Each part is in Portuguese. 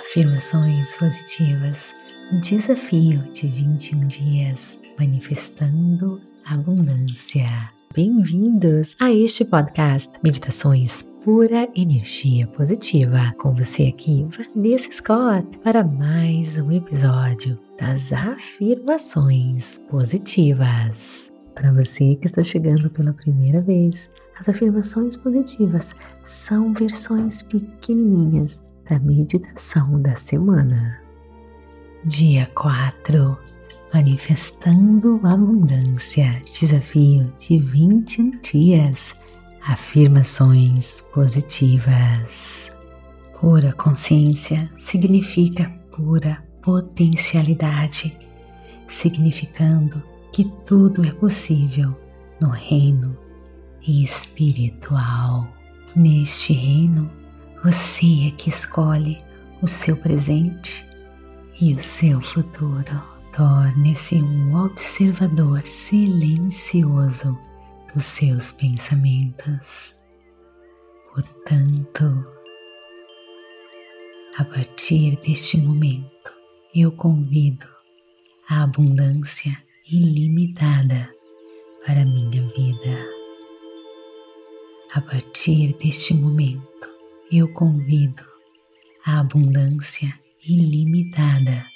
Afirmações positivas no desafio de 21 dias manifestando abundância. Bem-vindos a este podcast Meditações Pura Energia Positiva. Com você aqui, Vanessa Scott, para mais um episódio das afirmações positivas. Para você que está chegando pela primeira vez, as afirmações positivas são versões pequenininhas da meditação da semana. Dia 4 Manifestando Abundância Desafio de 21 dias Afirmações positivas. Pura consciência significa pura potencialidade, significando que tudo é possível no reino espiritual. Neste reino, você é que escolhe o seu presente e o seu futuro. Torne-se um observador silencioso dos seus pensamentos. Portanto, a partir deste momento, eu convido a abundância ilimitada para minha vida. A partir deste momento, eu convido a abundância ilimitada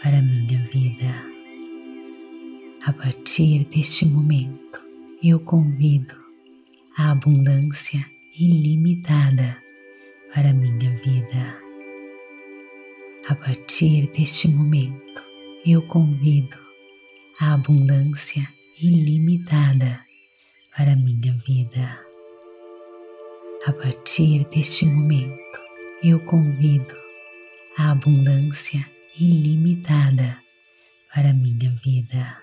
para minha vida. A partir deste momento, eu convido a abundância ilimitada para minha vida. A partir deste momento, eu convido a abundância ilimitada para minha vida. A partir deste momento, eu convido a abundância ilimitada para minha vida.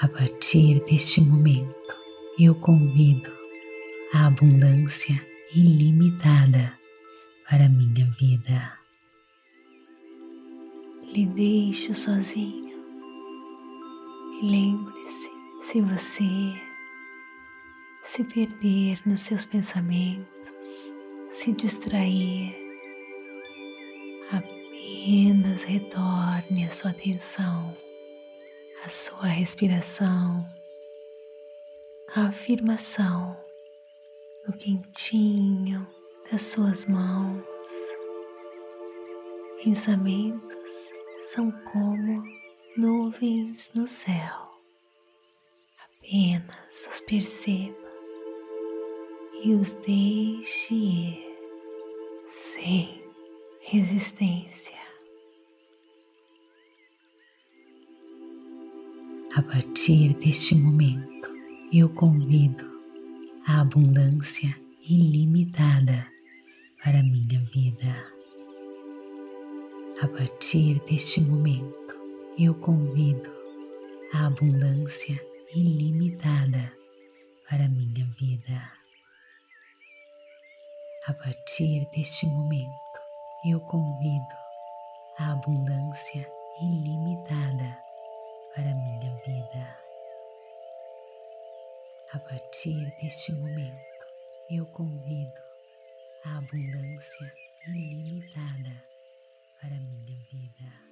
A partir deste momento, eu convido a abundância ilimitada para minha vida. Lhe deixo sozinho e lembre-se: se você se perder nos seus pensamentos, se distrair, apenas retorne a sua atenção à sua respiração, à afirmação no quentinho das suas mãos. Pensamentos são como nuvens no céu. Apenas os perceba e os deixe ir sem resistência. A partir deste momento, eu convido a abundância ilimitada para minha vida. A partir deste momento, eu convido a abundância ilimitada para minha vida. A partir deste momento, eu convido a abundância ilimitada para minha vida. A partir deste momento, eu convido a abundância ilimitada para minha vida.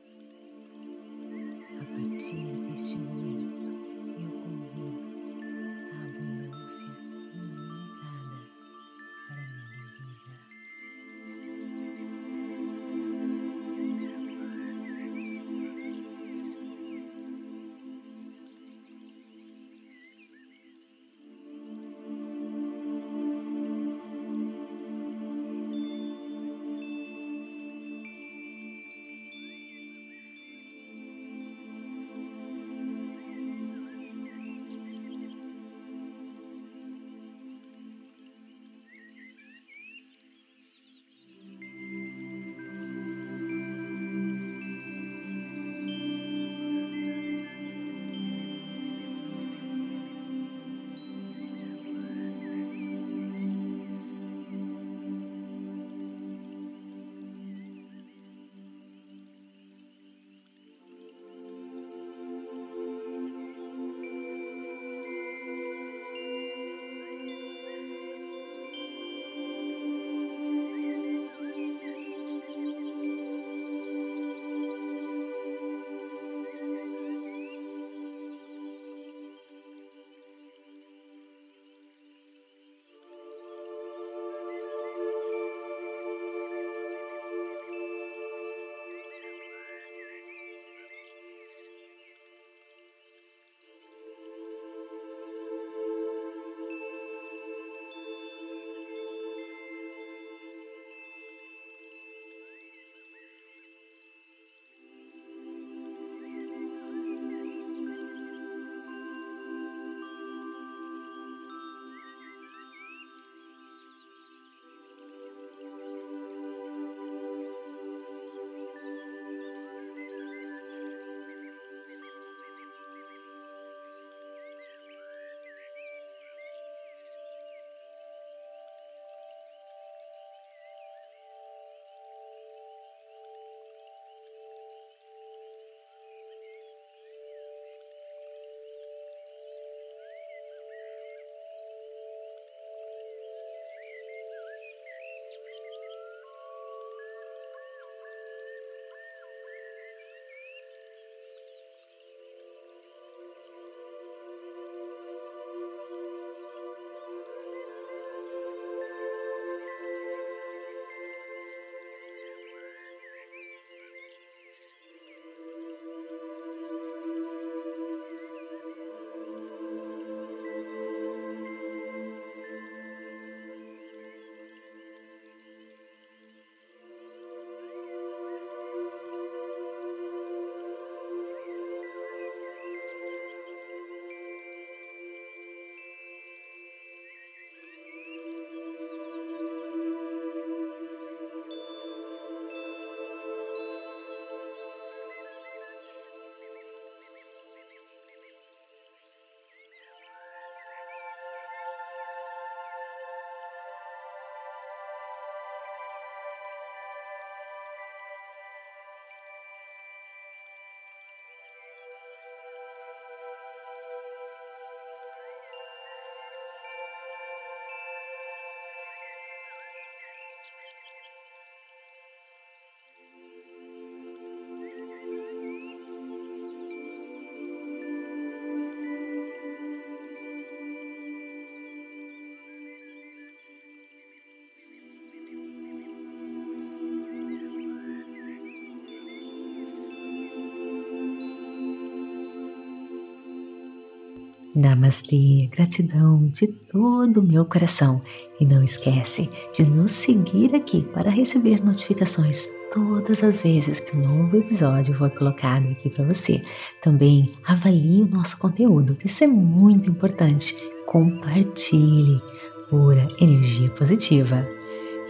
Namastê, gratidão de todo o meu coração. E não esquece de nos seguir aqui para receber notificações todas as vezes que um novo episódio for colocado aqui para você. Também avalie o nosso conteúdo, isso é muito importante. Compartilhe pura energia positiva.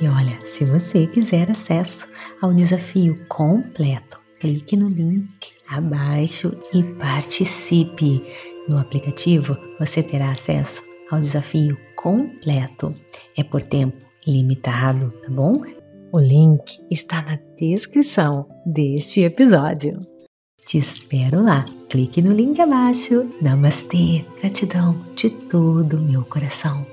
E olha, se você quiser acesso ao desafio completo, clique no link abaixo e participe. No aplicativo você terá acesso ao desafio completo. É por tempo limitado, tá bom? O link está na descrição deste episódio. Te espero lá. Clique no link abaixo. Namastê, gratidão de todo meu coração.